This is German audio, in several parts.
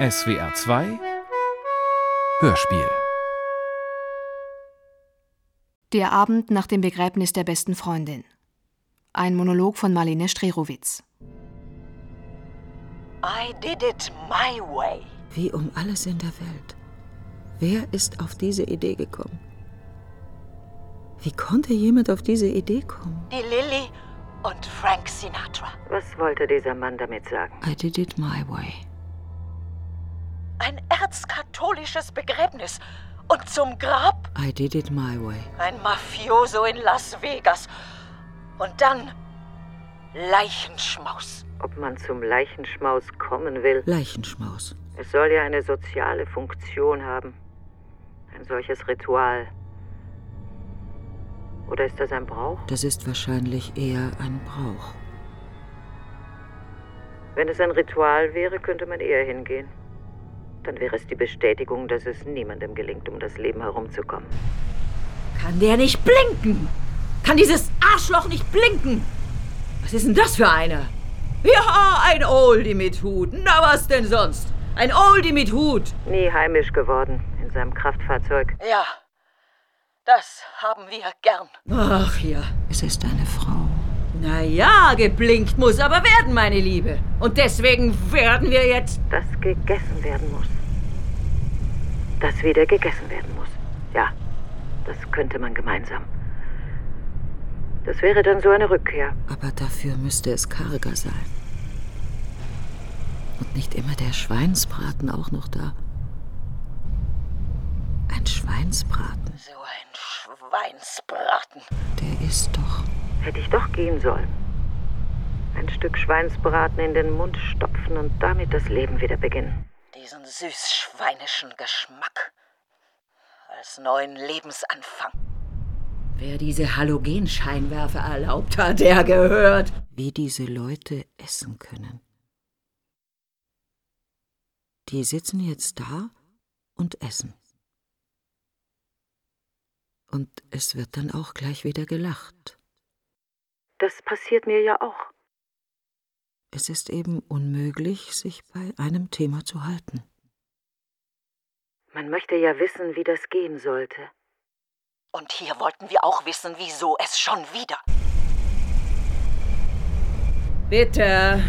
SWR 2 Hörspiel Der Abend nach dem Begräbnis der besten Freundin. Ein Monolog von Marlene Strerowitz. I did it my way. Wie um alles in der Welt. Wer ist auf diese Idee gekommen? Wie konnte jemand auf diese Idee kommen? Die Lilly und Frank Sinatra. Was wollte dieser Mann damit sagen? I did it my way. Ein erzkatholisches Begräbnis. Und zum Grab I did it my way. ein Mafioso in Las Vegas. Und dann Leichenschmaus. Ob man zum Leichenschmaus kommen will? Leichenschmaus. Es soll ja eine soziale Funktion haben. Ein solches Ritual. Oder ist das ein Brauch? Das ist wahrscheinlich eher ein Brauch. Wenn es ein Ritual wäre, könnte man eher hingehen. Dann wäre es die Bestätigung, dass es niemandem gelingt, um das Leben herumzukommen. Kann der nicht blinken? Kann dieses Arschloch nicht blinken? Was ist denn das für einer? Ja, ein Oldie mit Hut. Na, was denn sonst? Ein Oldie mit Hut. Nie heimisch geworden in seinem Kraftfahrzeug. Ja, das haben wir gern. Ach ja. Es ist eine Frau. Na ja, geblinkt muss aber werden, meine Liebe. Und deswegen werden wir jetzt. Das gegessen werden muss. Das wieder gegessen werden muss. Ja, das könnte man gemeinsam. Das wäre dann so eine Rückkehr. Aber dafür müsste es karger sein. Und nicht immer der Schweinsbraten auch noch da. Ein Schweinsbraten. So ein Schweinsbraten. Der ist doch. Hätte ich doch gehen sollen. Ein Stück Schweinsbraten in den Mund stopfen und damit das Leben wieder beginnen. Diesen süß-schweinischen Geschmack. Als neuen Lebensanfang. Wer diese Halogenscheinwerfer erlaubt hat, der gehört. Wie diese Leute essen können. Die sitzen jetzt da und essen. Und es wird dann auch gleich wieder gelacht. Das passiert mir ja auch. Es ist eben unmöglich, sich bei einem Thema zu halten. Man möchte ja wissen, wie das gehen sollte. Und hier wollten wir auch wissen, wieso es schon wieder. Bitte.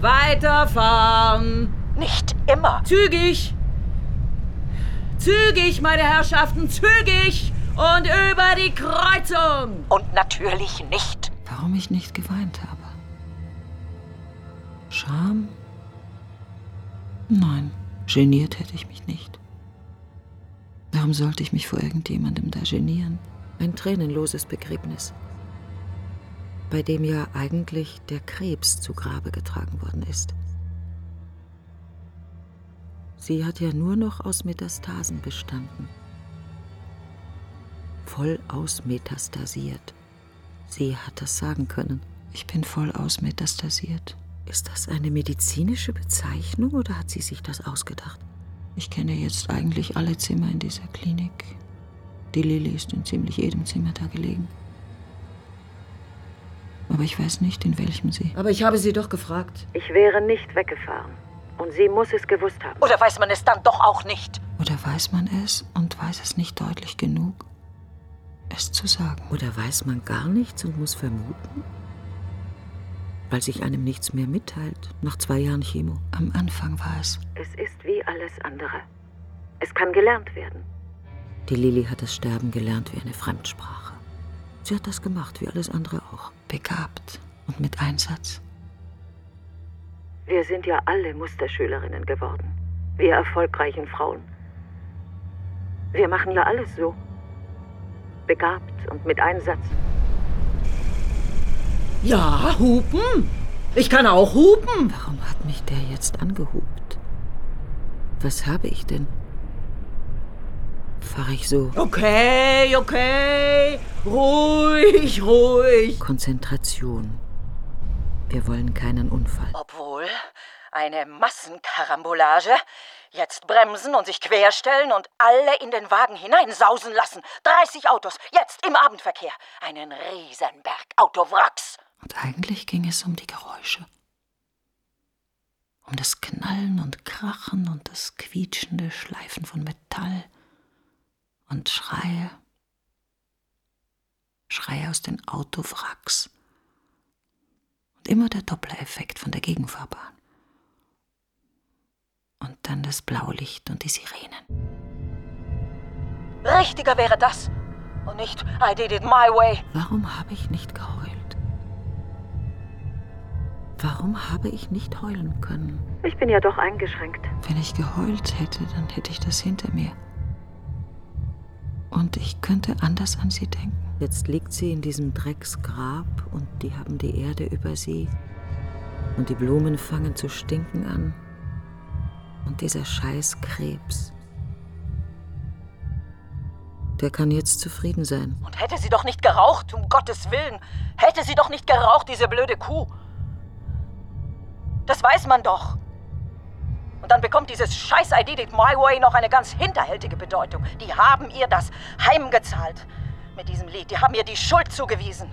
Weiterfahren. Nicht immer. Zügig. Zügig, meine Herrschaften, zügig. Und über die Kreuzung. Und natürlich nicht. Warum ich nicht geweint habe? Scham? Nein, geniert hätte ich mich nicht. Warum sollte ich mich vor irgendjemandem da genieren? Ein tränenloses Begräbnis, bei dem ja eigentlich der Krebs zu Grabe getragen worden ist. Sie hat ja nur noch aus Metastasen bestanden. Voll ausmetastasiert. Sie hat das sagen können. Ich bin voll ausmetastasiert. Ist das eine medizinische Bezeichnung oder hat sie sich das ausgedacht? Ich kenne jetzt eigentlich alle Zimmer in dieser Klinik. Die Lilly ist in ziemlich jedem Zimmer da gelegen. Aber ich weiß nicht, in welchem sie. Aber ich habe Sie doch gefragt. Ich wäre nicht weggefahren. Und sie muss es gewusst haben. Oder weiß man es dann doch auch nicht? Oder weiß man es und weiß es nicht deutlich genug, es zu sagen? Oder weiß man gar nichts und muss vermuten? Weil sich einem nichts mehr mitteilt, nach zwei Jahren Chemo. Am Anfang war es. Es ist wie alles andere. Es kann gelernt werden. Die Lilly hat das Sterben gelernt wie eine Fremdsprache. Sie hat das gemacht, wie alles andere auch. Begabt und mit Einsatz. Wir sind ja alle Musterschülerinnen geworden. Wir erfolgreichen Frauen. Wir machen ja alles so. Begabt und mit Einsatz. Ja, hupen. Ich kann auch hupen. Warum hat mich der jetzt angehupt? Was habe ich denn? Fahre ich so? Okay, okay. Ruhig, ruhig. Konzentration. Wir wollen keinen Unfall. Obwohl, eine Massenkarambolage. Jetzt bremsen und sich querstellen und alle in den Wagen hineinsausen lassen. 30 Autos, jetzt im Abendverkehr. Einen Riesenberg Autowracks. Und eigentlich ging es um die Geräusche. um das Knallen und Krachen und das quietschende Schleifen von Metall und Schreie. Schreie aus den Autowracks. Und immer der Dopplereffekt von der Gegenfahrbahn. Und dann das Blaulicht und die Sirenen. Richtiger wäre das. Und nicht I did it my way. Warum habe ich nicht geheult? Warum habe ich nicht heulen können? Ich bin ja doch eingeschränkt. Wenn ich geheult hätte, dann hätte ich das hinter mir. Und ich könnte anders an sie denken. Jetzt liegt sie in diesem Drecksgrab und die haben die Erde über sie. Und die Blumen fangen zu stinken an. Und dieser scheiß Krebs. Der kann jetzt zufrieden sein. Und hätte sie doch nicht geraucht, um Gottes Willen. Hätte sie doch nicht geraucht, diese blöde Kuh. Das weiß man doch. Und dann bekommt dieses scheiß I did it my way noch eine ganz hinterhältige Bedeutung. Die haben ihr das heimgezahlt mit diesem Lied. Die haben ihr die Schuld zugewiesen.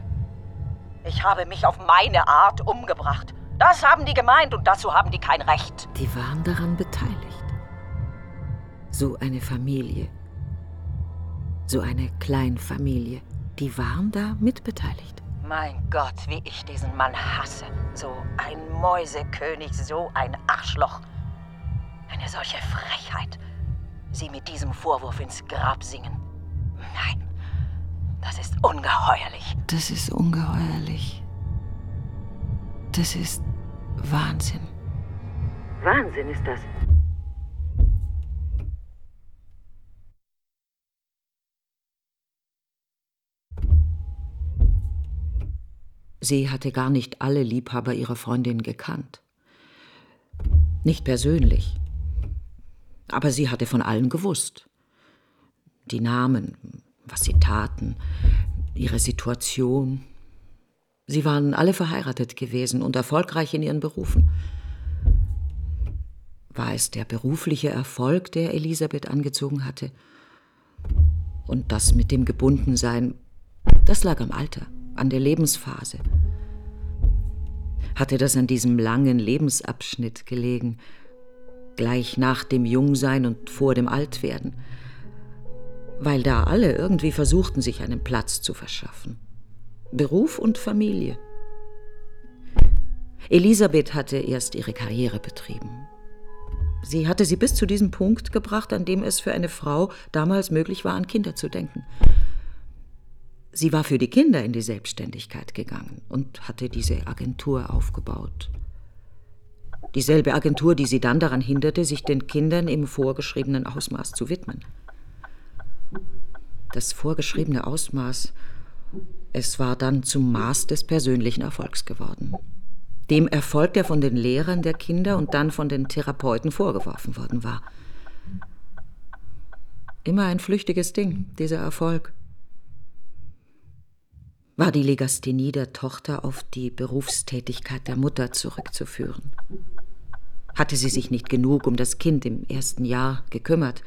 Ich habe mich auf meine Art umgebracht. Das haben die gemeint und dazu haben die kein Recht. Die waren daran beteiligt. So eine Familie. So eine Kleinfamilie. Die waren da mitbeteiligt. Mein Gott, wie ich diesen Mann hasse. So ein Mäusekönig, so ein Arschloch. Eine solche Frechheit. Sie mit diesem Vorwurf ins Grab singen. Nein, das ist ungeheuerlich. Das ist ungeheuerlich. Das ist Wahnsinn. Wahnsinn ist das. Sie hatte gar nicht alle Liebhaber ihrer Freundin gekannt. Nicht persönlich. Aber sie hatte von allen gewusst. Die Namen, was sie taten, ihre Situation. Sie waren alle verheiratet gewesen und erfolgreich in ihren Berufen. War es der berufliche Erfolg, der Elisabeth angezogen hatte? Und das mit dem Gebundensein, das lag am Alter, an der Lebensphase. Hatte das an diesem langen Lebensabschnitt gelegen, gleich nach dem Jungsein und vor dem Altwerden, weil da alle irgendwie versuchten, sich einen Platz zu verschaffen. Beruf und Familie. Elisabeth hatte erst ihre Karriere betrieben. Sie hatte sie bis zu diesem Punkt gebracht, an dem es für eine Frau damals möglich war, an Kinder zu denken. Sie war für die Kinder in die Selbstständigkeit gegangen und hatte diese Agentur aufgebaut. Dieselbe Agentur, die sie dann daran hinderte, sich den Kindern im vorgeschriebenen Ausmaß zu widmen. Das vorgeschriebene Ausmaß, es war dann zum Maß des persönlichen Erfolgs geworden. Dem Erfolg, der von den Lehrern der Kinder und dann von den Therapeuten vorgeworfen worden war. Immer ein flüchtiges Ding, dieser Erfolg. War die Legasthenie der Tochter auf die Berufstätigkeit der Mutter zurückzuführen? hatte sie sich nicht genug um das Kind im ersten Jahr gekümmert.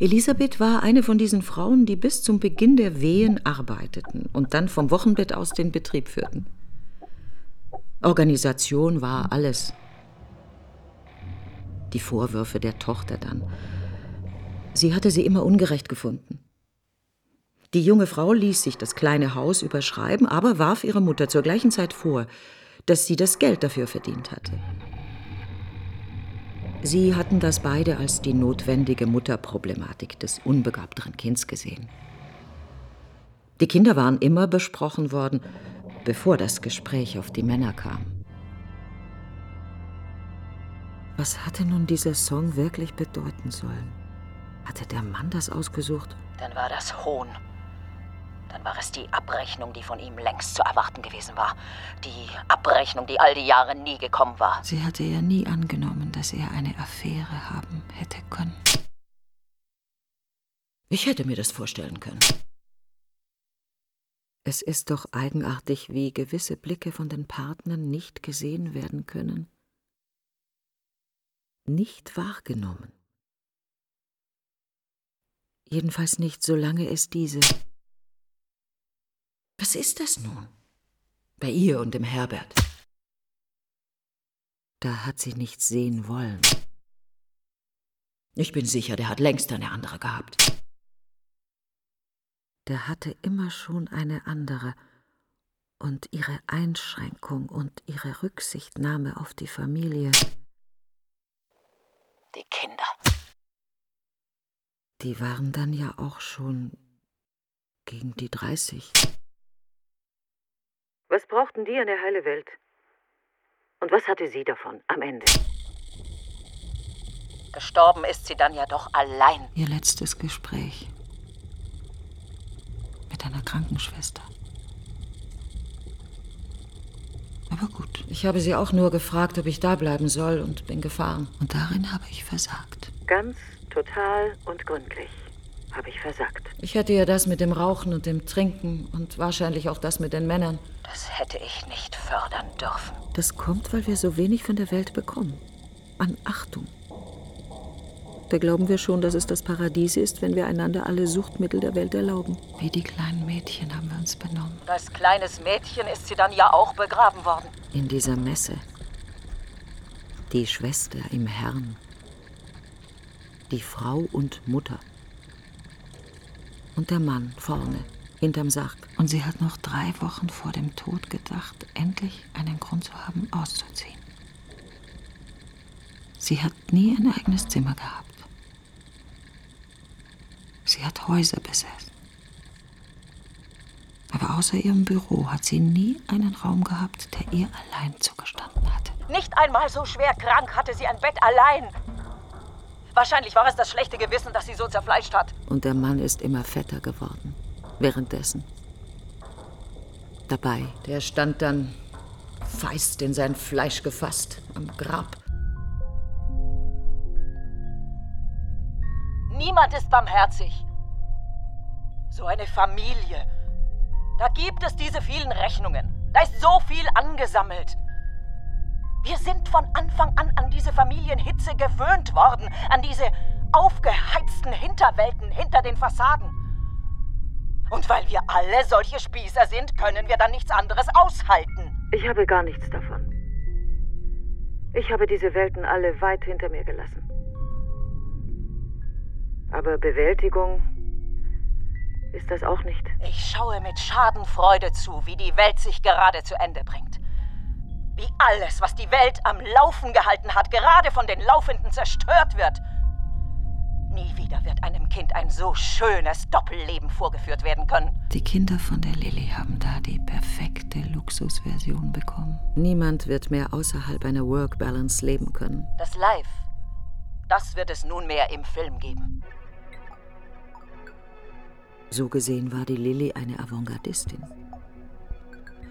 Elisabeth war eine von diesen Frauen, die bis zum Beginn der Wehen arbeiteten und dann vom Wochenbett aus den Betrieb führten. Organisation war alles. Die Vorwürfe der Tochter dann. Sie hatte sie immer ungerecht gefunden. Die junge Frau ließ sich das kleine Haus überschreiben, aber warf ihrer Mutter zur gleichen Zeit vor, dass sie das Geld dafür verdient hatte. Sie hatten das beide als die notwendige Mutterproblematik des unbegabteren Kinds gesehen. Die Kinder waren immer besprochen worden, bevor das Gespräch auf die Männer kam. Was hatte nun dieser Song wirklich bedeuten sollen? Hatte der Mann das ausgesucht? Dann war das Hohn. Dann war es die Abrechnung, die von ihm längst zu erwarten gewesen war. Die Abrechnung, die all die Jahre nie gekommen war. Sie hatte ja nie angenommen, dass er eine Affäre haben hätte können. Ich hätte mir das vorstellen können. Es ist doch eigenartig, wie gewisse Blicke von den Partnern nicht gesehen werden können. Nicht wahrgenommen. Jedenfalls nicht, solange es diese was ist das nun? Bei ihr und dem Herbert. Da hat sie nichts sehen wollen. Ich bin sicher, der hat längst eine andere gehabt. Der hatte immer schon eine andere, und ihre Einschränkung und ihre Rücksichtnahme auf die Familie. Die Kinder. Die waren dann ja auch schon gegen die 30. Was brauchten die an der heile Welt? Und was hatte sie davon am Ende? Gestorben ist sie dann ja doch allein. Ihr letztes Gespräch mit einer Krankenschwester. Aber gut. Ich habe sie auch nur gefragt, ob ich da bleiben soll und bin gefahren. Und darin habe ich versagt. Ganz, total und gründlich habe ich versagt. Ich hätte ja das mit dem Rauchen und dem Trinken und wahrscheinlich auch das mit den Männern. Das hätte ich nicht fördern dürfen. Das kommt, weil wir so wenig von der Welt bekommen. An Achtung. Da glauben wir schon, dass es das Paradies ist, wenn wir einander alle Suchtmittel der Welt erlauben. Wie die kleinen Mädchen haben wir uns benommen. Als kleines Mädchen ist sie dann ja auch begraben worden. In dieser Messe. Die Schwester im Herrn. Die Frau und Mutter. Und der Mann vorne, hinterm Sarg. Und sie hat noch drei Wochen vor dem Tod gedacht, endlich einen Grund zu haben, auszuziehen. Sie hat nie ein eigenes Zimmer gehabt. Sie hat Häuser besessen. Aber außer ihrem Büro hat sie nie einen Raum gehabt, der ihr allein zugestanden hatte. Nicht einmal so schwer krank hatte sie ein Bett allein. Wahrscheinlich war es das schlechte Gewissen, das sie so zerfleischt hat. Und der Mann ist immer fetter geworden. Währenddessen. Dabei. Der stand dann feist in sein Fleisch gefasst am Grab. Niemand ist barmherzig. So eine Familie. Da gibt es diese vielen Rechnungen. Da ist so viel angesammelt. Wir sind von Anfang an an diese Familienhitze gewöhnt worden, an diese aufgeheizten Hinterwelten hinter den Fassaden. Und weil wir alle solche Spießer sind, können wir dann nichts anderes aushalten. Ich habe gar nichts davon. Ich habe diese Welten alle weit hinter mir gelassen. Aber Bewältigung ist das auch nicht. Ich schaue mit Schadenfreude zu, wie die Welt sich gerade zu Ende bringt. Alles, was die Welt am Laufen gehalten hat, gerade von den Laufenden zerstört wird. Nie wieder wird einem Kind ein so schönes Doppelleben vorgeführt werden können. Die Kinder von der Lilly haben da die perfekte Luxusversion bekommen. Niemand wird mehr außerhalb einer Work-Balance leben können. Das Life, das wird es nunmehr im Film geben. So gesehen war die Lilly eine Avantgardistin.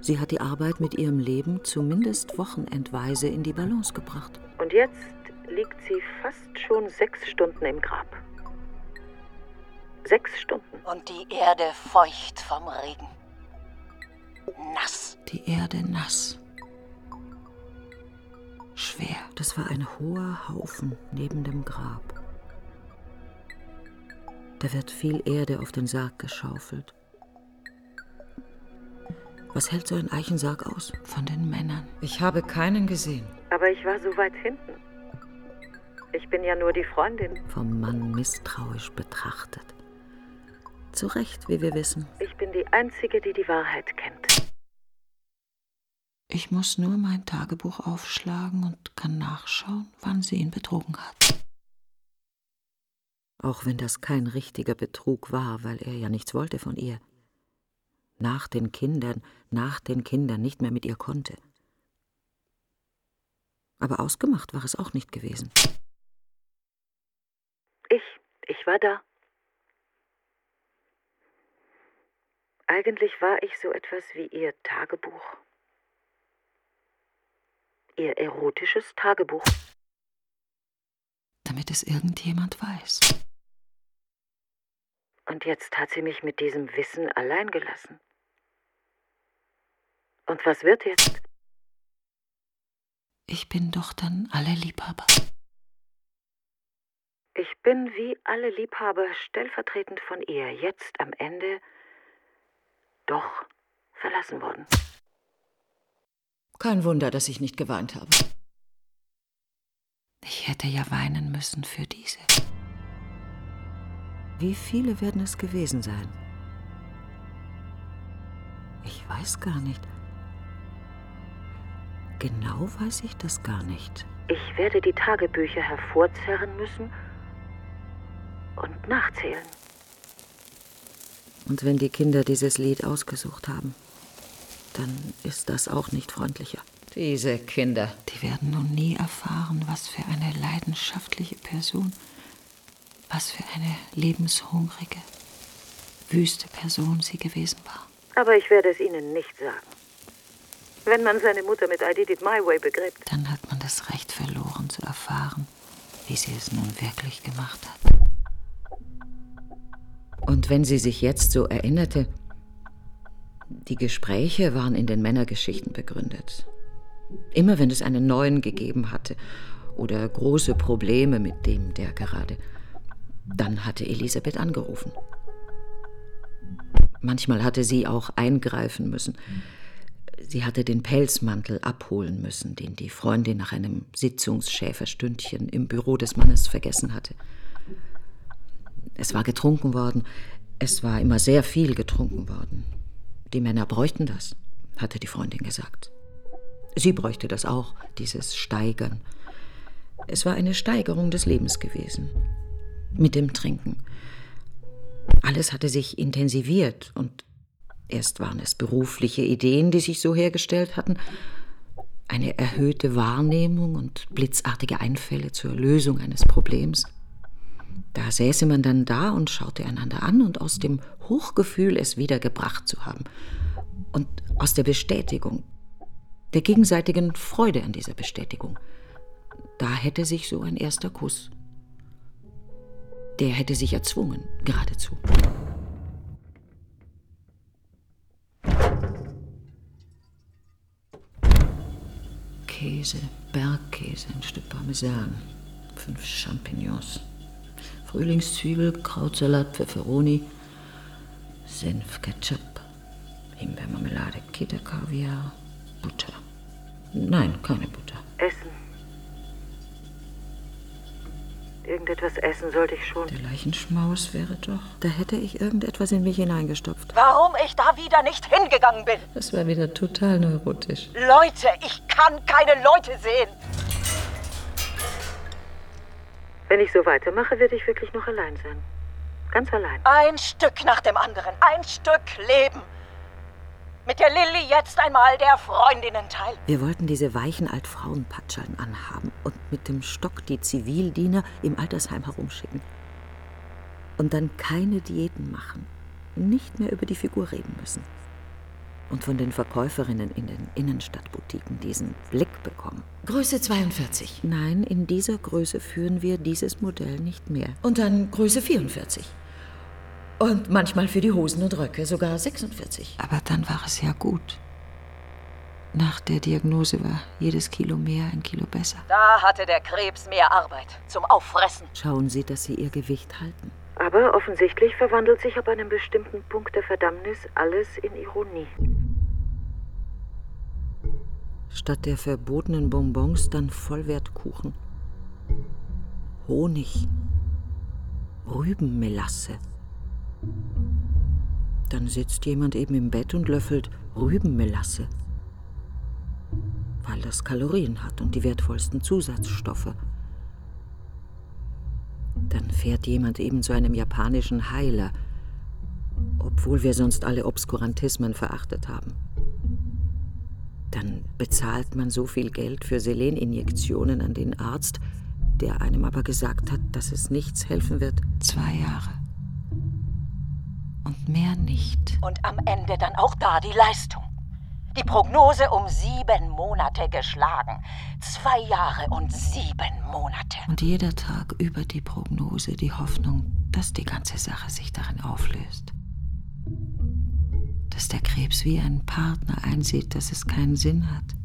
Sie hat die Arbeit mit ihrem Leben zumindest wochenendweise in die Balance gebracht. Und jetzt liegt sie fast schon sechs Stunden im Grab. Sechs Stunden. Und die Erde feucht vom Regen. Nass. Die Erde nass. Schwer. Das war ein hoher Haufen neben dem Grab. Da wird viel Erde auf den Sarg geschaufelt. Was hält so ein Eichensarg aus von den Männern? Ich habe keinen gesehen. Aber ich war so weit hinten. Ich bin ja nur die Freundin. Vom Mann misstrauisch betrachtet. Zu Recht, wie wir wissen. Ich bin die Einzige, die die Wahrheit kennt. Ich muss nur mein Tagebuch aufschlagen und kann nachschauen, wann sie ihn betrogen hat. Auch wenn das kein richtiger Betrug war, weil er ja nichts wollte von ihr. Nach den Kindern, nach den Kindern nicht mehr mit ihr konnte. Aber ausgemacht war es auch nicht gewesen. Ich, ich war da. Eigentlich war ich so etwas wie ihr Tagebuch. Ihr erotisches Tagebuch. Damit es irgendjemand weiß. Und jetzt hat sie mich mit diesem Wissen allein gelassen. Und was wird jetzt? Ich bin doch dann alle Liebhaber. Ich bin wie alle Liebhaber stellvertretend von ihr jetzt am Ende doch verlassen worden. Kein Wunder, dass ich nicht geweint habe. Ich hätte ja weinen müssen für diese. Wie viele werden es gewesen sein? Ich weiß gar nicht. Genau weiß ich das gar nicht. Ich werde die Tagebücher hervorzerren müssen und nachzählen. Und wenn die Kinder dieses Lied ausgesucht haben, dann ist das auch nicht freundlicher. Diese Kinder. Die werden nun nie erfahren, was für eine leidenschaftliche Person, was für eine lebenshungrige, wüste Person sie gewesen war. Aber ich werde es Ihnen nicht sagen. Wenn man seine Mutter mit I Did It My Way begräbt. Dann hat man das Recht verloren zu erfahren, wie sie es nun wirklich gemacht hat. Und wenn sie sich jetzt so erinnerte, die Gespräche waren in den Männergeschichten begründet. Immer wenn es einen neuen gegeben hatte oder große Probleme mit dem, der gerade, dann hatte Elisabeth angerufen. Manchmal hatte sie auch eingreifen müssen. Sie hatte den Pelzmantel abholen müssen, den die Freundin nach einem Sitzungsschäferstündchen im Büro des Mannes vergessen hatte. Es war getrunken worden, es war immer sehr viel getrunken worden. Die Männer bräuchten das, hatte die Freundin gesagt. Sie bräuchte das auch, dieses Steigern. Es war eine Steigerung des Lebens gewesen. Mit dem Trinken. Alles hatte sich intensiviert und erst waren es berufliche Ideen, die sich so hergestellt hatten, eine erhöhte Wahrnehmung und blitzartige Einfälle zur Lösung eines Problems. Da säße man dann da und schaute einander an und aus dem Hochgefühl, es wieder gebracht zu haben und aus der Bestätigung, der gegenseitigen Freude an dieser Bestätigung, da hätte sich so ein erster Kuss der hätte sich erzwungen, geradezu. Käse, Bergkäse, ein Stück Parmesan, fünf Champignons, Frühlingszwiebel, Krautsalat, Pfefferoni, Senf, Ketchup, Himbeermarmelade, Kita-Kaviar, Butter. Nein, keine Butter. Essen. Irgendetwas essen sollte ich schon. Der Leichenschmaus wäre doch. Da hätte ich irgendetwas in mich hineingestopft. Warum ich da wieder nicht hingegangen bin? Das war wieder total neurotisch. Leute, ich kann keine Leute sehen. Wenn ich so weitermache, werde ich wirklich noch allein sein. Ganz allein. Ein Stück nach dem anderen. Ein Stück Leben mit der Lilly jetzt einmal der Freundinnenteil. Wir wollten diese weichen Altfrauenpatschaln anhaben und mit dem Stock die Zivildiener im Altersheim herumschicken. Und dann keine Diäten machen, nicht mehr über die Figur reden müssen. Und von den Verkäuferinnen in den Innenstadtboutiquen diesen Blick bekommen. Größe 42. Nein, in dieser Größe führen wir dieses Modell nicht mehr. Und dann Größe 44. Und manchmal für die Hosen und Röcke sogar 46. Aber dann war es ja gut. Nach der Diagnose war jedes Kilo mehr ein Kilo besser. Da hatte der Krebs mehr Arbeit zum Auffressen. Schauen Sie, dass Sie Ihr Gewicht halten. Aber offensichtlich verwandelt sich ab einem bestimmten Punkt der Verdammnis alles in Ironie. Statt der verbotenen Bonbons dann Vollwertkuchen. Honig. Rübenmelasse. Dann sitzt jemand eben im Bett und löffelt Rübenmelasse, weil das Kalorien hat und die wertvollsten Zusatzstoffe. Dann fährt jemand eben zu einem japanischen Heiler, obwohl wir sonst alle Obskurantismen verachtet haben. Dann bezahlt man so viel Geld für Seleninjektionen an den Arzt, der einem aber gesagt hat, dass es nichts helfen wird. Zwei Jahre und mehr nicht. Und am Ende dann auch da die Leistung. Die Prognose um sieben Monate geschlagen. Zwei Jahre und sieben Monate. Und jeder Tag über die Prognose die Hoffnung, dass die ganze Sache sich darin auflöst. Dass der Krebs wie ein Partner einsieht, dass es keinen Sinn hat.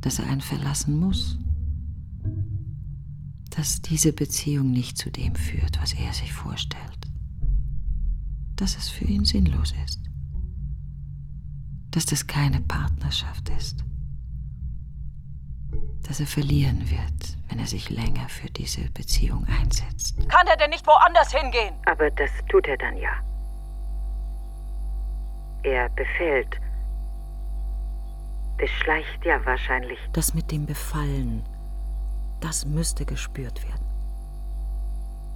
Dass er einen verlassen muss. Dass diese Beziehung nicht zu dem führt, was er sich vorstellt dass es für ihn sinnlos ist, dass das keine Partnerschaft ist. dass er verlieren wird, wenn er sich länger für diese Beziehung einsetzt. Kann er denn nicht woanders hingehen? Aber das tut er dann ja. Er befehlt. Beschleicht ja wahrscheinlich. Das mit dem Befallen, das müsste gespürt werden.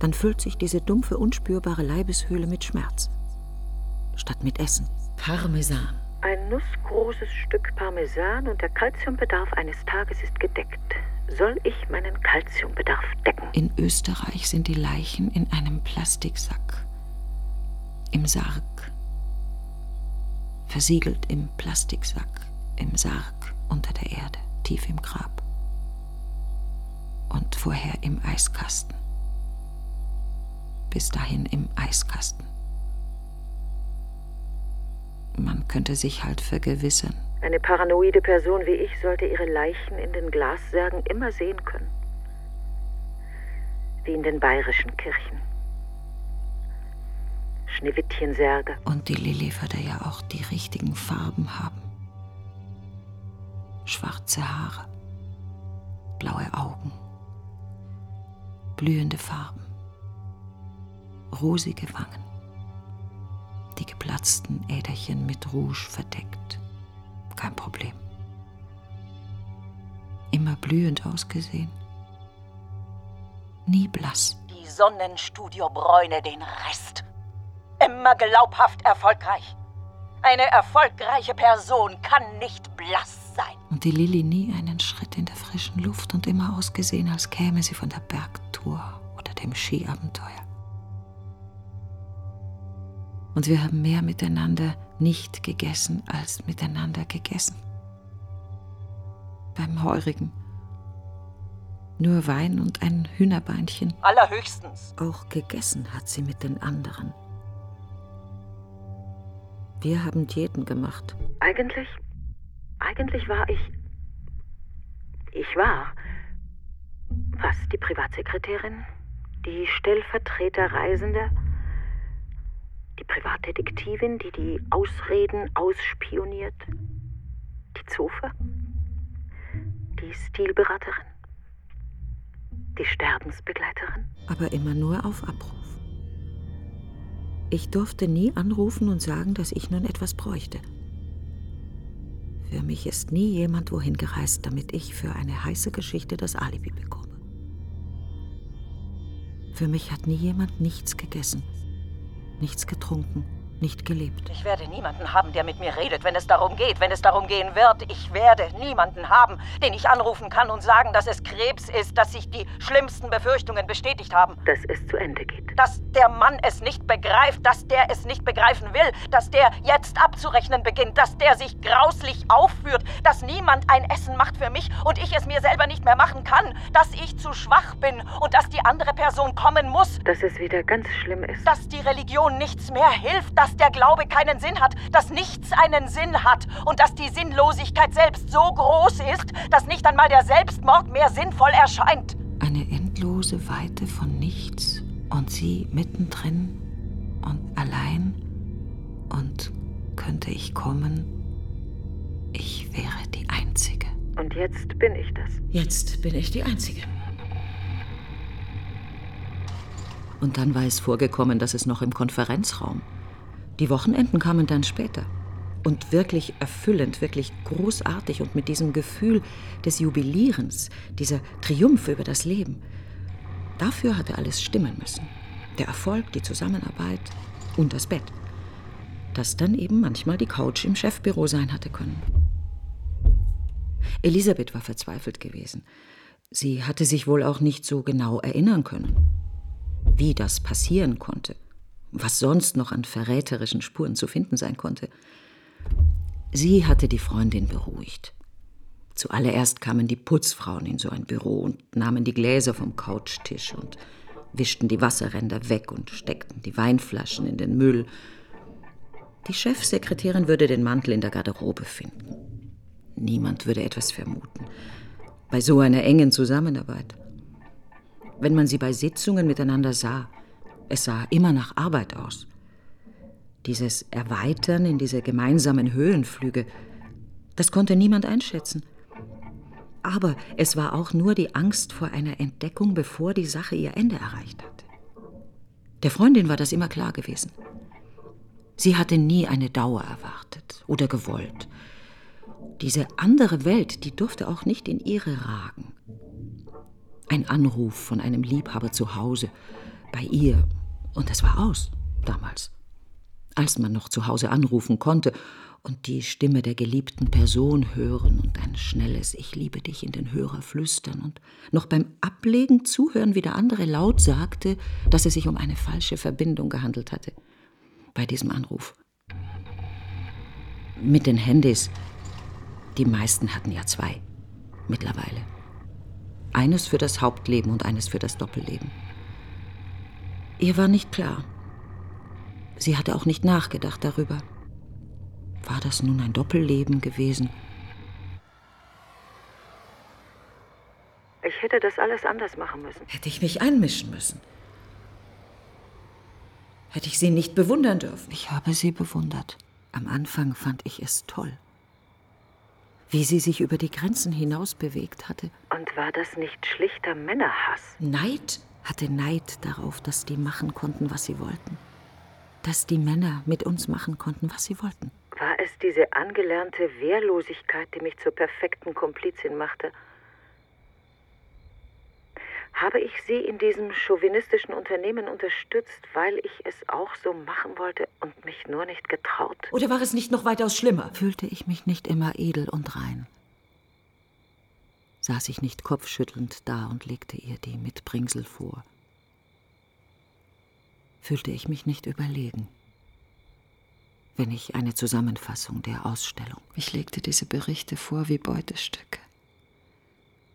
Dann füllt sich diese dumpfe, unspürbare Leibeshöhle mit Schmerz. Statt mit Essen. Parmesan. Ein nussgroßes Stück Parmesan und der Kalziumbedarf eines Tages ist gedeckt. Soll ich meinen Kalziumbedarf decken? In Österreich sind die Leichen in einem Plastiksack. Im Sarg. Versiegelt im Plastiksack. Im Sarg unter der Erde, tief im Grab. Und vorher im Eiskasten. Bis dahin im Eiskasten. Man könnte sich halt vergewissern. Eine paranoide Person wie ich sollte ihre Leichen in den Glassärgen immer sehen können. Wie in den bayerischen Kirchen. Schneewittchensärge. Und die Lilly würde ja auch die richtigen Farben haben. Schwarze Haare, blaue Augen, blühende Farben, rosige Wangen die geplatzten Äderchen mit Rouge verdeckt. Kein Problem. Immer blühend ausgesehen. Nie blass. Die Sonnenstudio bräune den Rest. Immer glaubhaft erfolgreich. Eine erfolgreiche Person kann nicht blass sein. Und die Lilly nie einen Schritt in der frischen Luft und immer ausgesehen, als käme sie von der Bergtour oder dem Skiabenteuer und wir haben mehr miteinander nicht gegessen als miteinander gegessen. Beim Heurigen. Nur Wein und ein Hühnerbeinchen. Allerhöchstens. Auch gegessen hat sie mit den anderen. Wir haben Diäten gemacht. Eigentlich, eigentlich war ich, ich war, was, die Privatsekretärin, die Stellvertreterreisende, die Privatdetektivin, die die Ausreden ausspioniert? Die Zofe? Die Stilberaterin? Die Sterbensbegleiterin? Aber immer nur auf Abruf. Ich durfte nie anrufen und sagen, dass ich nun etwas bräuchte. Für mich ist nie jemand wohin gereist, damit ich für eine heiße Geschichte das Alibi bekomme. Für mich hat nie jemand nichts gegessen nichts getrunken, nicht gelebt. Ich werde niemanden haben, der mit mir redet, wenn es darum geht, wenn es darum gehen wird. Ich werde niemanden haben, den ich anrufen kann und sagen, dass es Krebs ist, dass sich die schlimmsten Befürchtungen bestätigt haben. Dass es zu Ende geht. Dass der Mann es nicht begreift, dass der es nicht begreifen will, dass der jetzt abzurechnen beginnt, dass der sich grauslich aufführt, dass niemand ein Essen macht für mich und ich es mir selber nicht mehr machen kann, dass ich zu schwach bin und dass die andere Person kommen muss. Dass es wieder ganz schlimm ist. Dass die Religion nichts mehr hilft, dass der Glaube keinen Sinn hat, dass nichts einen Sinn hat und dass die Sinnlosigkeit selbst so groß ist, dass nicht einmal der Selbstmord mehr sinnvoll erscheint. Eine endlose Weite von nichts und sie mittendrin und allein und könnte ich kommen, ich wäre die Einzige. Und jetzt bin ich das. Jetzt bin ich die Einzige. Und dann war es vorgekommen, dass es noch im Konferenzraum. Die Wochenenden kamen dann später. Und wirklich erfüllend, wirklich großartig und mit diesem Gefühl des Jubilierens, dieser Triumph über das Leben. Dafür hatte alles stimmen müssen. Der Erfolg, die Zusammenarbeit und das Bett. Das dann eben manchmal die Couch im Chefbüro sein hatte können. Elisabeth war verzweifelt gewesen. Sie hatte sich wohl auch nicht so genau erinnern können wie das passieren konnte, was sonst noch an verräterischen Spuren zu finden sein konnte. Sie hatte die Freundin beruhigt. Zuallererst kamen die Putzfrauen in so ein Büro und nahmen die Gläser vom Couchtisch und wischten die Wasserränder weg und steckten die Weinflaschen in den Müll. Die Chefsekretärin würde den Mantel in der Garderobe finden. Niemand würde etwas vermuten. Bei so einer engen Zusammenarbeit wenn man sie bei Sitzungen miteinander sah. Es sah immer nach Arbeit aus. Dieses Erweitern in diese gemeinsamen Höhenflüge, das konnte niemand einschätzen. Aber es war auch nur die Angst vor einer Entdeckung, bevor die Sache ihr Ende erreicht hatte. Der Freundin war das immer klar gewesen. Sie hatte nie eine Dauer erwartet oder gewollt. Diese andere Welt, die durfte auch nicht in ihre ragen. Ein Anruf von einem Liebhaber zu Hause, bei ihr, und es war aus damals, als man noch zu Hause anrufen konnte und die Stimme der geliebten Person hören und ein schnelles Ich liebe dich in den Hörer flüstern und noch beim Ablegen zuhören, wie der andere laut sagte, dass es sich um eine falsche Verbindung gehandelt hatte. Bei diesem Anruf. Mit den Handys. Die meisten hatten ja zwei. Mittlerweile. Eines für das Hauptleben und eines für das Doppelleben. Ihr war nicht klar. Sie hatte auch nicht nachgedacht darüber. War das nun ein Doppelleben gewesen? Ich hätte das alles anders machen müssen. Hätte ich mich einmischen müssen. Hätte ich sie nicht bewundern dürfen. Ich habe sie bewundert. Am Anfang fand ich es toll. Wie sie sich über die Grenzen hinaus bewegt hatte. Und war das nicht schlichter Männerhass? Neid hatte Neid darauf, dass die machen konnten, was sie wollten. Dass die Männer mit uns machen konnten, was sie wollten. War es diese angelernte Wehrlosigkeit, die mich zur perfekten Komplizin machte? Habe ich Sie in diesem chauvinistischen Unternehmen unterstützt, weil ich es auch so machen wollte und mich nur nicht getraut? Oder war es nicht noch weitaus schlimmer? Fühlte ich mich nicht immer edel und rein? Saß ich nicht kopfschüttelnd da und legte ihr die Mitbringsel vor? Fühlte ich mich nicht überlegen? wenn ich eine Zusammenfassung der Ausstellung. Ich legte diese Berichte vor wie Beutestücke.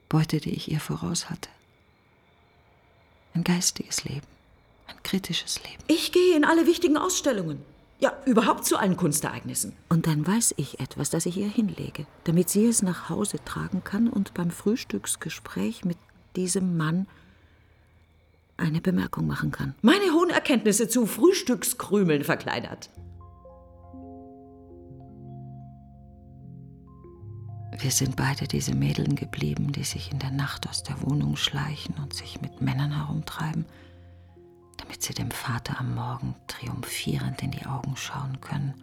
Beute, die ich ihr voraus hatte. Ein geistiges Leben, ein kritisches Leben. Ich gehe in alle wichtigen Ausstellungen. Ja, überhaupt zu allen Kunstereignissen. Und dann weiß ich etwas, das ich ihr hinlege, damit sie es nach Hause tragen kann und beim Frühstücksgespräch mit diesem Mann eine Bemerkung machen kann. Meine hohen Erkenntnisse zu Frühstückskrümeln verkleinert. Wir sind beide diese Mädeln geblieben, die sich in der Nacht aus der Wohnung schleichen und sich mit Männern herumtreiben, damit sie dem Vater am Morgen triumphierend in die Augen schauen können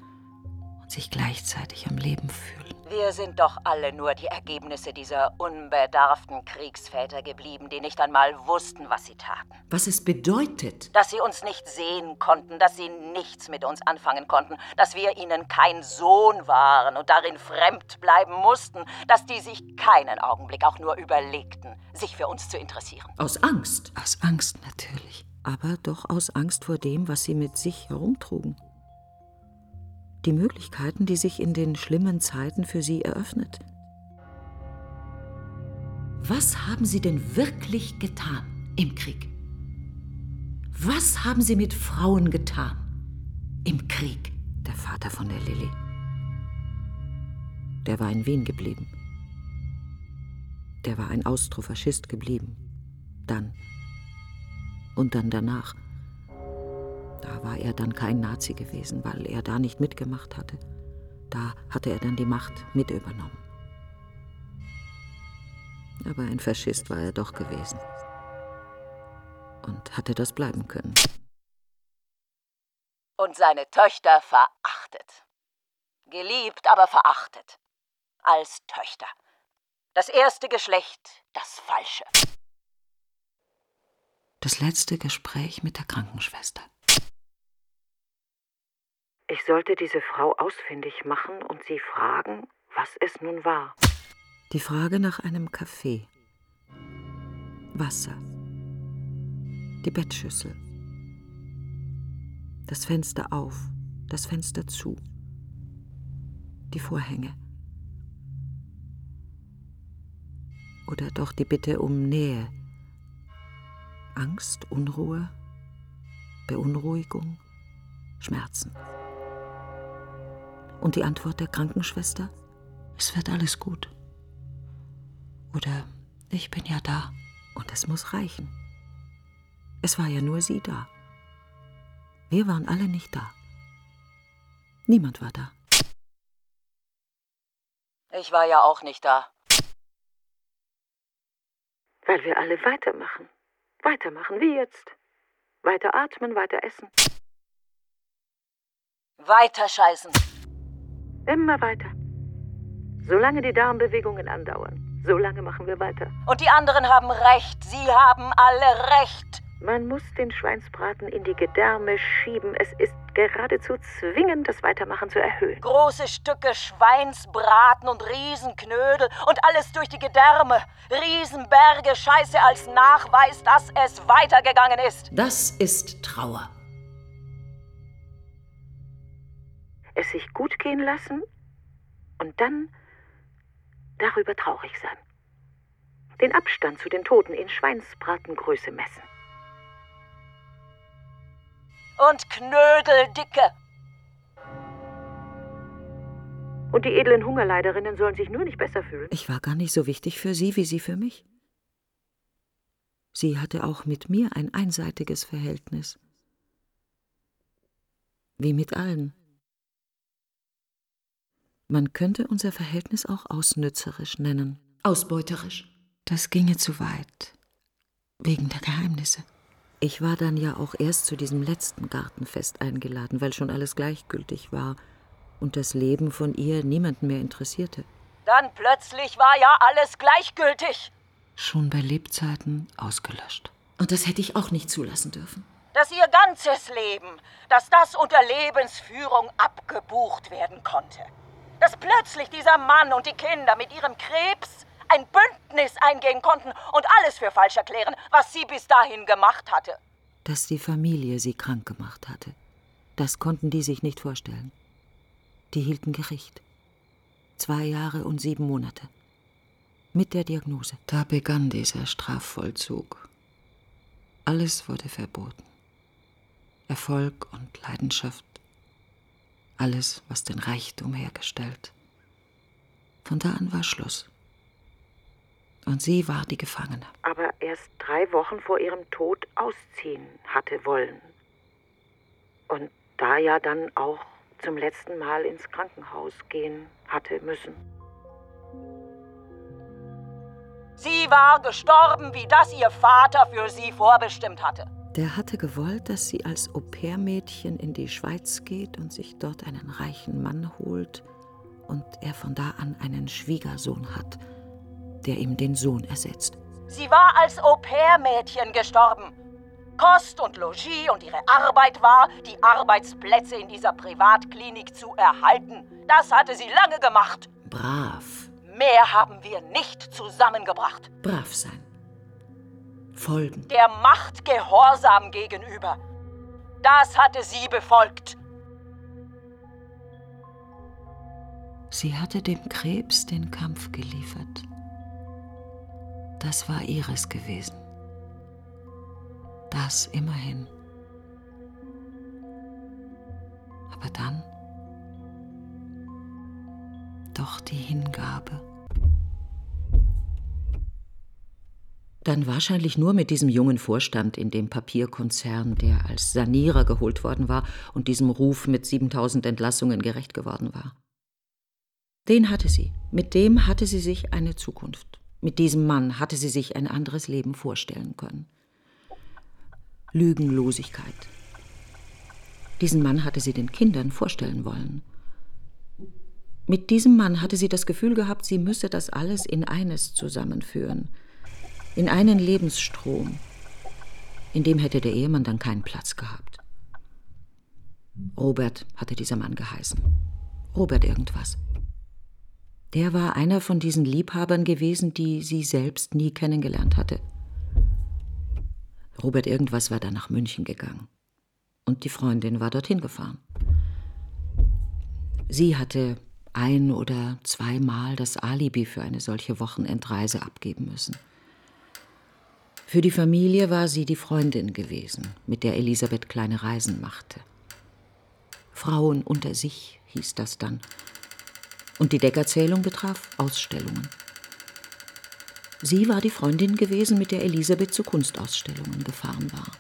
und sich gleichzeitig am Leben fühlen. Wir sind doch alle nur die Ergebnisse dieser unbedarften Kriegsväter geblieben, die nicht einmal wussten, was sie taten. Was es bedeutet. Dass sie uns nicht sehen konnten, dass sie nichts mit uns anfangen konnten, dass wir ihnen kein Sohn waren und darin fremd bleiben mussten, dass die sich keinen Augenblick auch nur überlegten, sich für uns zu interessieren. Aus Angst. Aus Angst natürlich, aber doch aus Angst vor dem, was sie mit sich herumtrugen die Möglichkeiten, die sich in den schlimmen Zeiten für sie eröffnet. Was haben Sie denn wirklich getan im Krieg? Was haben Sie mit Frauen getan im Krieg? Der Vater von der Lilly. Der war in Wien geblieben. Der war ein Austrofaschist geblieben. Dann. Und dann danach. Da war er dann kein Nazi gewesen, weil er da nicht mitgemacht hatte. Da hatte er dann die Macht mit übernommen. Aber ein Faschist war er doch gewesen. Und hatte das bleiben können. Und seine Töchter verachtet. Geliebt, aber verachtet. Als Töchter. Das erste Geschlecht, das Falsche. Das letzte Gespräch mit der Krankenschwester. Ich sollte diese Frau ausfindig machen und sie fragen, was es nun war. Die Frage nach einem Kaffee. Wasser. Die Bettschüssel. Das Fenster auf, das Fenster zu. Die Vorhänge. Oder doch die Bitte um Nähe. Angst, Unruhe, Beunruhigung, Schmerzen. Und die Antwort der Krankenschwester? Es wird alles gut. Oder ich bin ja da und es muss reichen. Es war ja nur sie da. Wir waren alle nicht da. Niemand war da. Ich war ja auch nicht da. Weil wir alle weitermachen. Weitermachen, wie jetzt. Weiter atmen, weiter essen. Weiter scheißen. Immer weiter. Solange die Darmbewegungen andauern, solange machen wir weiter. Und die anderen haben recht. Sie haben alle recht. Man muss den Schweinsbraten in die Gedärme schieben. Es ist geradezu zwingend, das Weitermachen zu erhöhen. Große Stücke Schweinsbraten und Riesenknödel und alles durch die Gedärme. Riesenberge Scheiße als Nachweis, dass es weitergegangen ist. Das ist Trauer. Es sich gut gehen lassen und dann darüber traurig sein. Den Abstand zu den Toten in Schweinsbratengröße messen. Und Knödeldicke. Und die edlen Hungerleiderinnen sollen sich nur nicht besser fühlen. Ich war gar nicht so wichtig für sie, wie sie für mich. Sie hatte auch mit mir ein einseitiges Verhältnis. Wie mit allen. Man könnte unser Verhältnis auch ausnützerisch nennen. Ausbeuterisch. Das ginge zu weit. Wegen der Geheimnisse. Ich war dann ja auch erst zu diesem letzten Gartenfest eingeladen, weil schon alles gleichgültig war und das Leben von ihr niemanden mehr interessierte. Dann plötzlich war ja alles gleichgültig. Schon bei Lebzeiten ausgelöscht. Und das hätte ich auch nicht zulassen dürfen. Dass ihr ganzes Leben, dass das unter Lebensführung abgebucht werden konnte. Dass plötzlich dieser Mann und die Kinder mit ihrem Krebs ein Bündnis eingehen konnten und alles für falsch erklären, was sie bis dahin gemacht hatte. Dass die Familie sie krank gemacht hatte, das konnten die sich nicht vorstellen. Die hielten Gericht. Zwei Jahre und sieben Monate. Mit der Diagnose. Da begann dieser Strafvollzug. Alles wurde verboten. Erfolg und Leidenschaft. Alles, was den Reichtum hergestellt. Von da an war Schluss. Und sie war die Gefangene. Aber erst drei Wochen vor ihrem Tod ausziehen hatte wollen. Und da ja dann auch zum letzten Mal ins Krankenhaus gehen hatte müssen. Sie war gestorben, wie das ihr Vater für sie vorbestimmt hatte. Der hatte gewollt, dass sie als Au-pair-Mädchen in die Schweiz geht und sich dort einen reichen Mann holt und er von da an einen Schwiegersohn hat, der ihm den Sohn ersetzt. Sie war als Au-pair-Mädchen gestorben. Kost und Logis und ihre Arbeit war, die Arbeitsplätze in dieser Privatklinik zu erhalten. Das hatte sie lange gemacht. Brav. Mehr haben wir nicht zusammengebracht. Brav sein. Folgen. Der Macht gehorsam gegenüber. Das hatte sie befolgt. Sie hatte dem Krebs den Kampf geliefert. Das war ihres gewesen. Das immerhin. Aber dann doch die Hingabe. Dann wahrscheinlich nur mit diesem jungen Vorstand in dem Papierkonzern, der als Sanierer geholt worden war und diesem Ruf mit 7000 Entlassungen gerecht geworden war. Den hatte sie. Mit dem hatte sie sich eine Zukunft. Mit diesem Mann hatte sie sich ein anderes Leben vorstellen können. Lügenlosigkeit. Diesen Mann hatte sie den Kindern vorstellen wollen. Mit diesem Mann hatte sie das Gefühl gehabt, sie müsse das alles in eines zusammenführen – in einen Lebensstrom. In dem hätte der Ehemann dann keinen Platz gehabt. Robert hatte dieser Mann geheißen. Robert irgendwas. Der war einer von diesen Liebhabern gewesen, die sie selbst nie kennengelernt hatte. Robert irgendwas war dann nach München gegangen. Und die Freundin war dorthin gefahren. Sie hatte ein oder zweimal das Alibi für eine solche Wochenendreise abgeben müssen. Für die Familie war sie die Freundin gewesen, mit der Elisabeth kleine Reisen machte. Frauen unter sich hieß das dann. Und die Deckerzählung betraf Ausstellungen. Sie war die Freundin gewesen, mit der Elisabeth zu Kunstausstellungen gefahren war.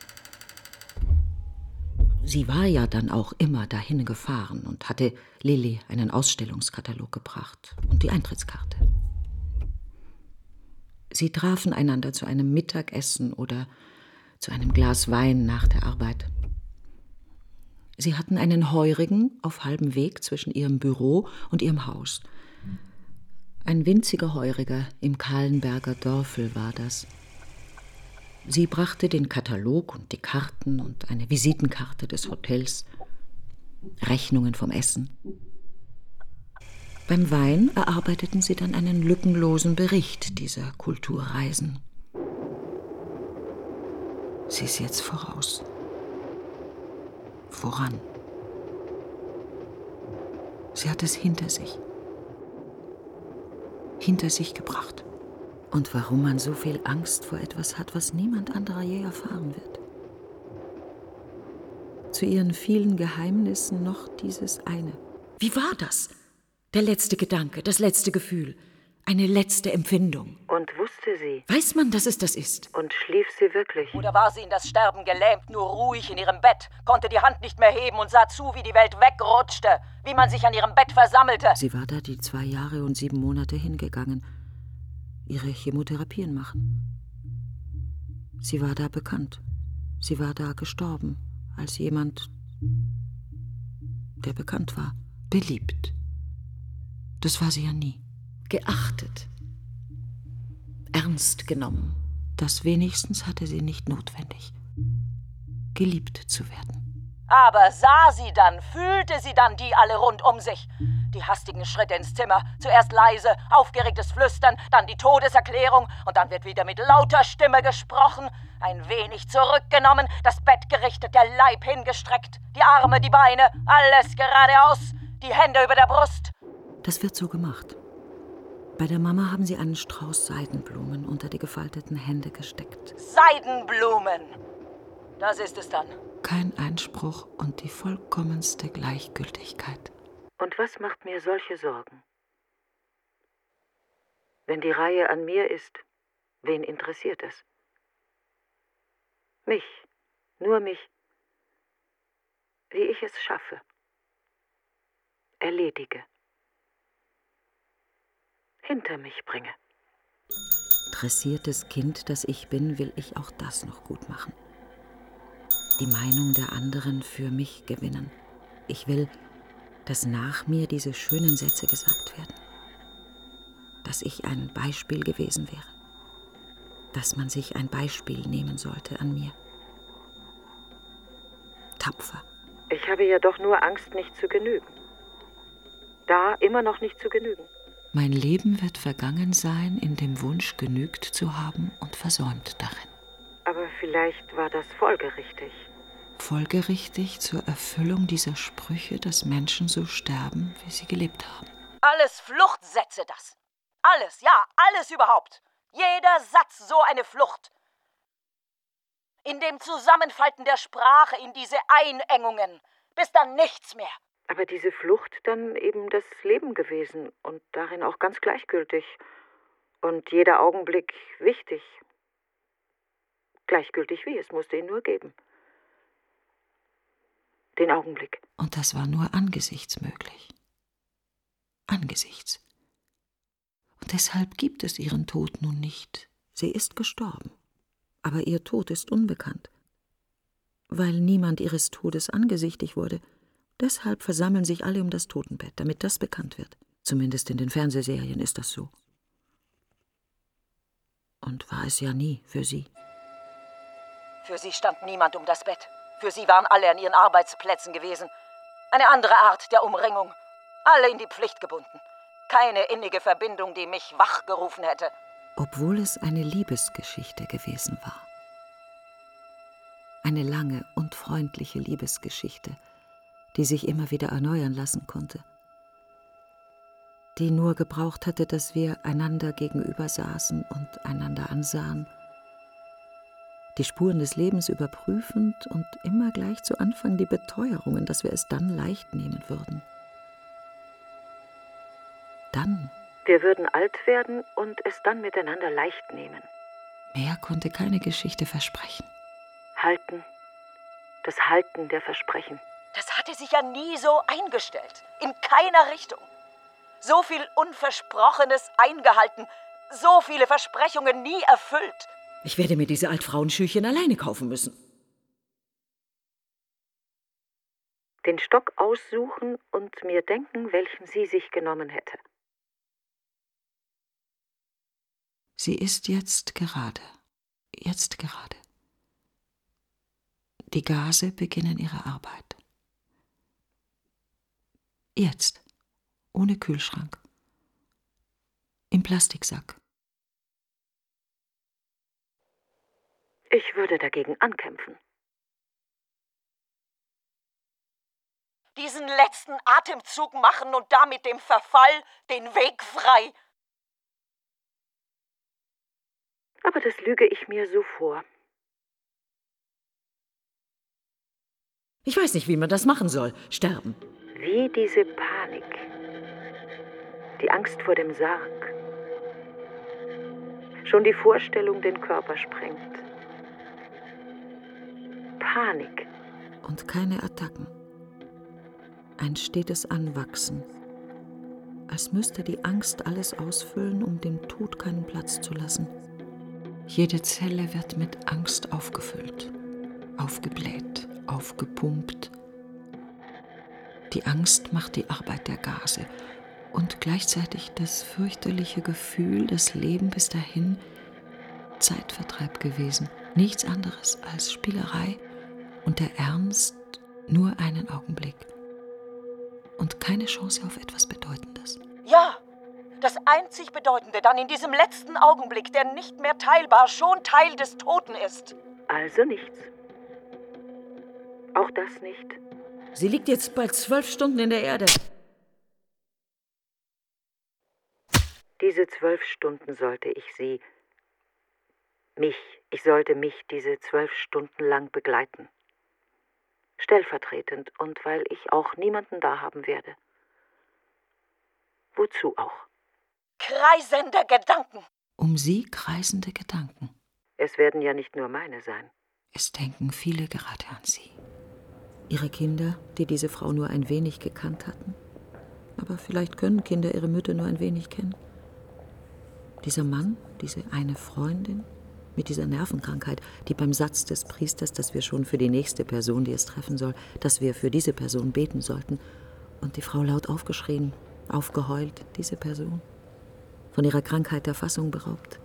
Sie war ja dann auch immer dahin gefahren und hatte Lilly einen Ausstellungskatalog gebracht und die Eintrittskarte. Sie trafen einander zu einem Mittagessen oder zu einem Glas Wein nach der Arbeit. Sie hatten einen Heurigen auf halbem Weg zwischen ihrem Büro und ihrem Haus. Ein winziger Heuriger im Kahlenberger Dörfel war das. Sie brachte den Katalog und die Karten und eine Visitenkarte des Hotels, Rechnungen vom Essen. Beim Wein erarbeiteten sie dann einen lückenlosen Bericht dieser Kulturreisen. Sie ist jetzt voraus. Voran. Sie hat es hinter sich. Hinter sich gebracht. Und warum man so viel Angst vor etwas hat, was niemand anderer je erfahren wird. Zu ihren vielen Geheimnissen noch dieses eine. Wie war das? Der letzte Gedanke, das letzte Gefühl, eine letzte Empfindung. Und wusste sie? Weiß man, dass es das ist? Und schlief sie wirklich? Oder war sie in das Sterben gelähmt, nur ruhig in ihrem Bett, konnte die Hand nicht mehr heben und sah zu, wie die Welt wegrutschte, wie man sich an ihrem Bett versammelte? Sie war da die zwei Jahre und sieben Monate hingegangen. Ihre Chemotherapien machen. Sie war da bekannt. Sie war da gestorben, als jemand, der bekannt war, beliebt. Das war sie ja nie geachtet, ernst genommen. Das wenigstens hatte sie nicht notwendig, geliebt zu werden. Aber sah sie dann, fühlte sie dann die alle rund um sich. Die hastigen Schritte ins Zimmer, zuerst leise, aufgeregtes Flüstern, dann die Todeserklärung und dann wird wieder mit lauter Stimme gesprochen, ein wenig zurückgenommen, das Bett gerichtet, der Leib hingestreckt, die Arme, die Beine, alles geradeaus, die Hände über der Brust. Das wird so gemacht. Bei der Mama haben sie einen Strauß Seidenblumen unter die gefalteten Hände gesteckt. Seidenblumen! Das ist es dann. Kein Einspruch und die vollkommenste Gleichgültigkeit. Und was macht mir solche Sorgen? Wenn die Reihe an mir ist, wen interessiert es? Mich, nur mich, wie ich es schaffe, erledige hinter mich bringe. Dressiertes Kind, das ich bin, will ich auch das noch gut machen. Die Meinung der anderen für mich gewinnen. Ich will, dass nach mir diese schönen Sätze gesagt werden. Dass ich ein Beispiel gewesen wäre. Dass man sich ein Beispiel nehmen sollte an mir. Tapfer. Ich habe ja doch nur Angst, nicht zu genügen. Da immer noch nicht zu genügen. Mein Leben wird vergangen sein in dem Wunsch, genügt zu haben und versäumt darin. Aber vielleicht war das folgerichtig. Folgerichtig zur Erfüllung dieser Sprüche, dass Menschen so sterben, wie sie gelebt haben. Alles Fluchtsätze das. Alles, ja, alles überhaupt. Jeder Satz so eine Flucht. In dem Zusammenfalten der Sprache, in diese Einengungen, bis dann nichts mehr aber diese Flucht dann eben das Leben gewesen und darin auch ganz gleichgültig und jeder Augenblick wichtig. Gleichgültig wie, es musste ihn nur geben. Den Augenblick. Und das war nur angesichts möglich. Angesichts. Und deshalb gibt es ihren Tod nun nicht. Sie ist gestorben. Aber ihr Tod ist unbekannt. Weil niemand ihres Todes angesichtig wurde, Deshalb versammeln sich alle um das Totenbett, damit das bekannt wird. Zumindest in den Fernsehserien ist das so. Und war es ja nie für sie. Für sie stand niemand um das Bett. Für sie waren alle an ihren Arbeitsplätzen gewesen. Eine andere Art der Umringung. Alle in die Pflicht gebunden. Keine innige Verbindung, die mich wachgerufen hätte. Obwohl es eine Liebesgeschichte gewesen war. Eine lange und freundliche Liebesgeschichte, die sich immer wieder erneuern lassen konnte, die nur gebraucht hatte, dass wir einander gegenüber saßen und einander ansahen, die Spuren des Lebens überprüfend und immer gleich zu Anfang die Beteuerungen, dass wir es dann leicht nehmen würden. Dann. Wir würden alt werden und es dann miteinander leicht nehmen. Mehr konnte keine Geschichte versprechen. Halten. Das Halten der Versprechen. Das hatte sich ja nie so eingestellt. In keiner Richtung. So viel Unversprochenes eingehalten, so viele Versprechungen nie erfüllt. Ich werde mir diese Altfrauenschüchen alleine kaufen müssen. Den Stock aussuchen und mir denken, welchen sie sich genommen hätte. Sie ist jetzt gerade. Jetzt gerade. Die Gase beginnen ihre Arbeit. Jetzt. Ohne Kühlschrank. Im Plastiksack. Ich würde dagegen ankämpfen. Diesen letzten Atemzug machen und damit dem Verfall den Weg frei. Aber das lüge ich mir so vor. Ich weiß nicht, wie man das machen soll. Sterben. Wie diese Panik. Die Angst vor dem Sarg. Schon die Vorstellung den Körper sprengt. Panik. Und keine Attacken. Ein stetes Anwachsen. Als müsste die Angst alles ausfüllen, um dem Tod keinen Platz zu lassen. Jede Zelle wird mit Angst aufgefüllt, aufgebläht, aufgepumpt. Die Angst macht die Arbeit der Gase und gleichzeitig das fürchterliche Gefühl, das Leben bis dahin Zeitvertreib gewesen, nichts anderes als Spielerei und der Ernst nur einen Augenblick und keine Chance auf etwas Bedeutendes. Ja, das einzig Bedeutende dann in diesem letzten Augenblick, der nicht mehr teilbar, schon Teil des Toten ist. Also nichts. Auch das nicht. Sie liegt jetzt bald zwölf Stunden in der Erde. Diese zwölf Stunden sollte ich sie, mich, ich sollte mich diese zwölf Stunden lang begleiten. Stellvertretend und weil ich auch niemanden da haben werde. Wozu auch? Kreisende Gedanken. Um sie kreisende Gedanken. Es werden ja nicht nur meine sein. Es denken viele gerade an sie. Ihre Kinder, die diese Frau nur ein wenig gekannt hatten. Aber vielleicht können Kinder ihre Mütter nur ein wenig kennen. Dieser Mann, diese eine Freundin mit dieser Nervenkrankheit, die beim Satz des Priesters, dass wir schon für die nächste Person, die es treffen soll, dass wir für diese Person beten sollten, und die Frau laut aufgeschrien, aufgeheult, diese Person, von ihrer Krankheit der Fassung beraubt.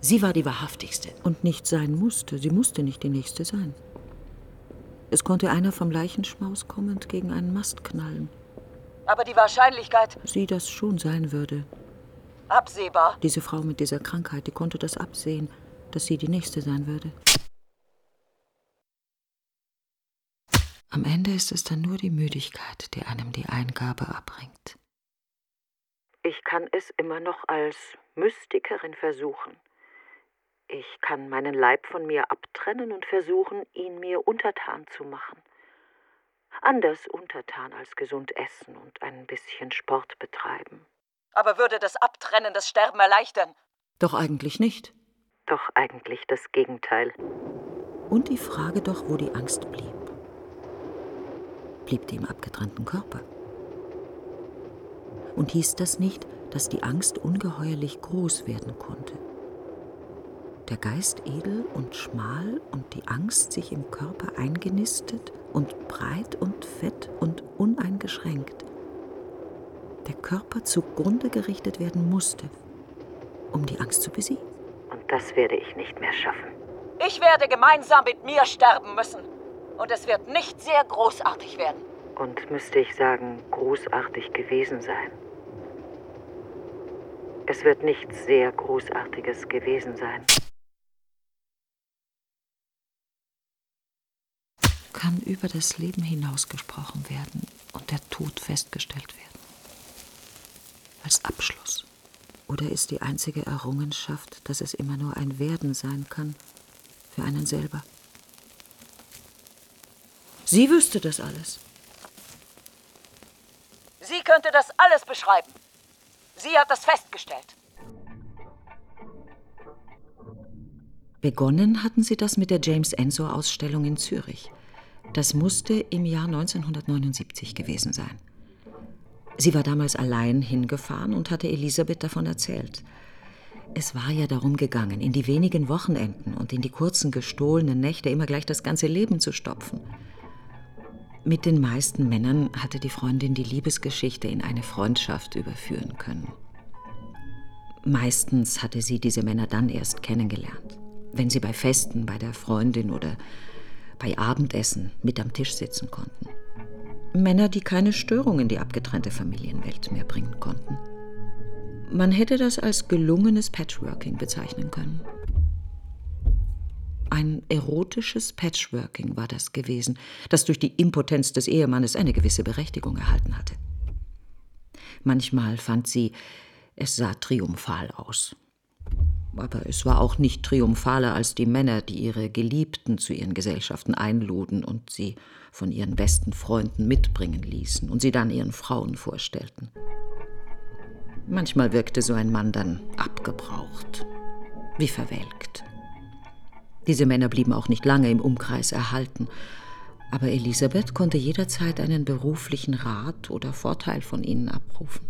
Sie war die wahrhaftigste und nicht sein musste, sie musste nicht die nächste sein. Es konnte einer vom Leichenschmaus kommend gegen einen Mast knallen. Aber die Wahrscheinlichkeit. Sie das schon sein würde. Absehbar. Diese Frau mit dieser Krankheit, die konnte das absehen, dass sie die nächste sein würde. Am Ende ist es dann nur die Müdigkeit, die einem die Eingabe abbringt. Ich kann es immer noch als Mystikerin versuchen. Ich kann meinen Leib von mir abtrennen und versuchen, ihn mir untertan zu machen. Anders untertan als gesund essen und ein bisschen Sport betreiben. Aber würde das Abtrennen das Sterben erleichtern? Doch eigentlich nicht. Doch eigentlich das Gegenteil. Und die Frage doch, wo die Angst blieb. Blieb die im abgetrennten Körper? Und hieß das nicht, dass die Angst ungeheuerlich groß werden konnte? Der Geist edel und schmal und die Angst sich im Körper eingenistet und breit und fett und uneingeschränkt. Der Körper zugrunde gerichtet werden musste, um die Angst zu besiegen. Und das werde ich nicht mehr schaffen. Ich werde gemeinsam mit mir sterben müssen. Und es wird nicht sehr großartig werden. Und müsste ich sagen, großartig gewesen sein. Es wird nichts sehr Großartiges gewesen sein. Kann über das Leben hinausgesprochen werden und der Tod festgestellt werden. Als Abschluss. Oder ist die einzige Errungenschaft, dass es immer nur ein Werden sein kann, für einen selber? Sie wüsste das alles. Sie könnte das alles beschreiben. Sie hat das festgestellt. Begonnen hatten sie das mit der James Ensor-Ausstellung in Zürich. Das musste im Jahr 1979 gewesen sein. Sie war damals allein hingefahren und hatte Elisabeth davon erzählt. Es war ja darum gegangen, in die wenigen Wochenenden und in die kurzen gestohlenen Nächte immer gleich das ganze Leben zu stopfen. Mit den meisten Männern hatte die Freundin die Liebesgeschichte in eine Freundschaft überführen können. Meistens hatte sie diese Männer dann erst kennengelernt, wenn sie bei Festen, bei der Freundin oder bei Abendessen mit am Tisch sitzen konnten. Männer, die keine Störung in die abgetrennte Familienwelt mehr bringen konnten. Man hätte das als gelungenes Patchworking bezeichnen können. Ein erotisches Patchworking war das gewesen, das durch die Impotenz des Ehemannes eine gewisse Berechtigung erhalten hatte. Manchmal fand sie, es sah triumphal aus. Aber es war auch nicht triumphaler als die Männer, die ihre Geliebten zu ihren Gesellschaften einluden und sie von ihren besten Freunden mitbringen ließen und sie dann ihren Frauen vorstellten. Manchmal wirkte so ein Mann dann abgebraucht, wie verwelkt. Diese Männer blieben auch nicht lange im Umkreis erhalten, aber Elisabeth konnte jederzeit einen beruflichen Rat oder Vorteil von ihnen abrufen.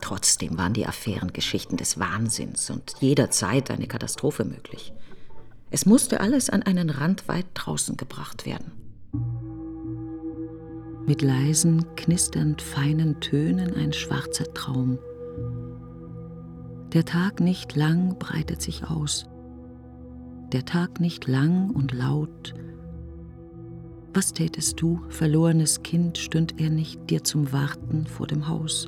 Trotzdem waren die Affären Geschichten des Wahnsinns und jederzeit eine Katastrophe möglich. Es musste alles an einen Rand weit draußen gebracht werden. Mit leisen, knisternd feinen Tönen ein schwarzer Traum. Der Tag nicht lang breitet sich aus. Der Tag nicht lang und laut. Was tätest du, verlorenes Kind, stünd er nicht dir zum Warten vor dem Haus?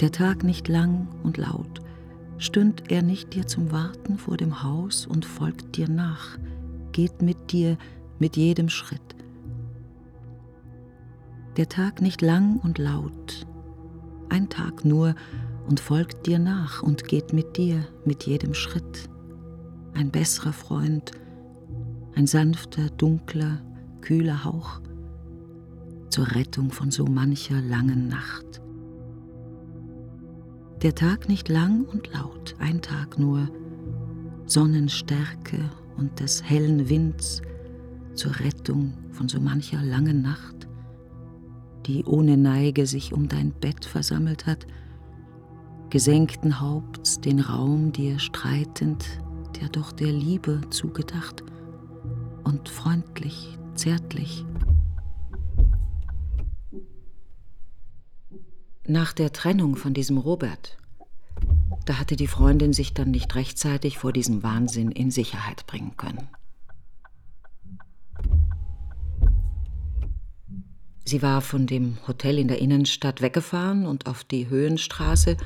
Der Tag nicht lang und laut, stünd er nicht dir zum Warten vor dem Haus und folgt dir nach, geht mit dir mit jedem Schritt. Der Tag nicht lang und laut, ein Tag nur und folgt dir nach und geht mit dir mit jedem Schritt. Ein besserer Freund, ein sanfter, dunkler, kühler Hauch zur Rettung von so mancher langen Nacht. Der Tag nicht lang und laut, ein Tag nur, Sonnenstärke und des hellen Winds zur Rettung von so mancher langen Nacht, die ohne Neige sich um dein Bett versammelt hat, gesenkten Haupts den Raum dir streitend, der doch der Liebe zugedacht und freundlich, zärtlich Nach der Trennung von diesem Robert, da hatte die Freundin sich dann nicht rechtzeitig vor diesem Wahnsinn in Sicherheit bringen können. Sie war von dem Hotel in der Innenstadt weggefahren und auf die Höhenstraße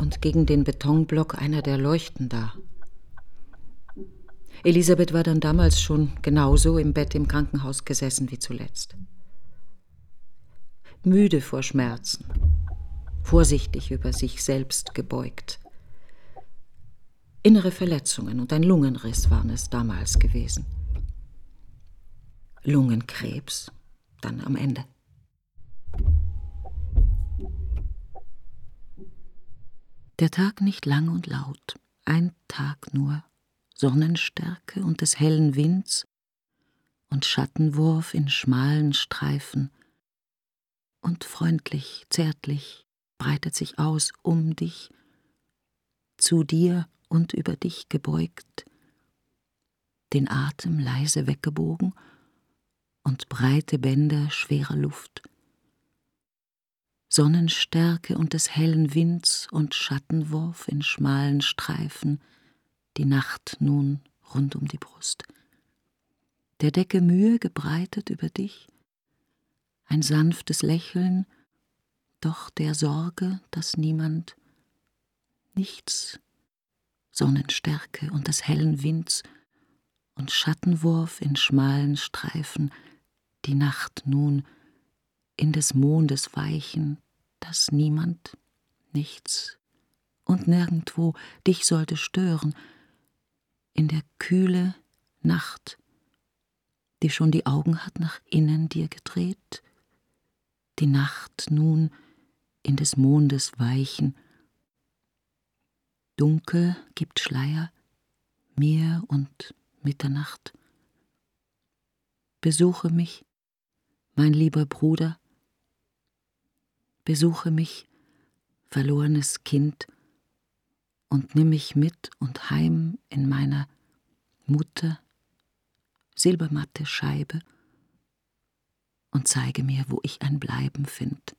und gegen den Betonblock einer der Leuchten da. Elisabeth war dann damals schon genauso im Bett im Krankenhaus gesessen wie zuletzt müde vor Schmerzen, vorsichtig über sich selbst gebeugt. Innere Verletzungen und ein Lungenriss waren es damals gewesen. Lungenkrebs dann am Ende. Der Tag nicht lang und laut, ein Tag nur, Sonnenstärke und des hellen Winds und Schattenwurf in schmalen Streifen, und freundlich, zärtlich breitet sich aus um dich, zu dir und über dich gebeugt, den Atem leise weggebogen und breite Bänder schwerer Luft. Sonnenstärke und des hellen Winds und Schattenwurf in schmalen Streifen, die Nacht nun rund um die Brust. Der Decke Mühe gebreitet über dich, ein sanftes Lächeln, doch der Sorge, dass niemand nichts, Sonnenstärke und des hellen Winds und Schattenwurf in schmalen Streifen, die Nacht nun in des Mondes weichen, dass niemand, nichts und nirgendwo dich sollte stören, in der kühle Nacht, die schon die Augen hat nach innen dir gedreht, die Nacht nun in des Mondes Weichen. Dunkel gibt Schleier, mir und Mitternacht. Besuche mich, mein lieber Bruder, besuche mich, verlorenes Kind, und nimm mich mit und heim in meiner Mutter silbermatte Scheibe und zeige mir, wo ich ein Bleiben find.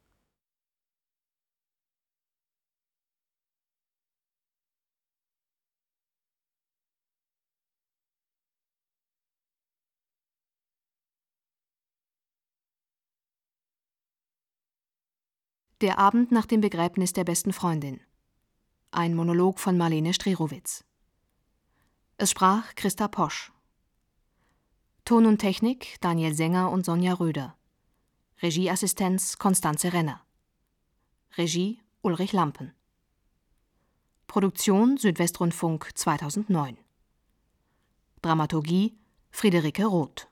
Der Abend nach dem Begräbnis der besten Freundin. Ein Monolog von Marlene Strerowitz. Es sprach Christa Posch. Ton und Technik Daniel Sänger und Sonja Röder. Regieassistenz Konstanze Renner. Regie Ulrich Lampen. Produktion Südwestrundfunk 2009. Dramaturgie Friederike Roth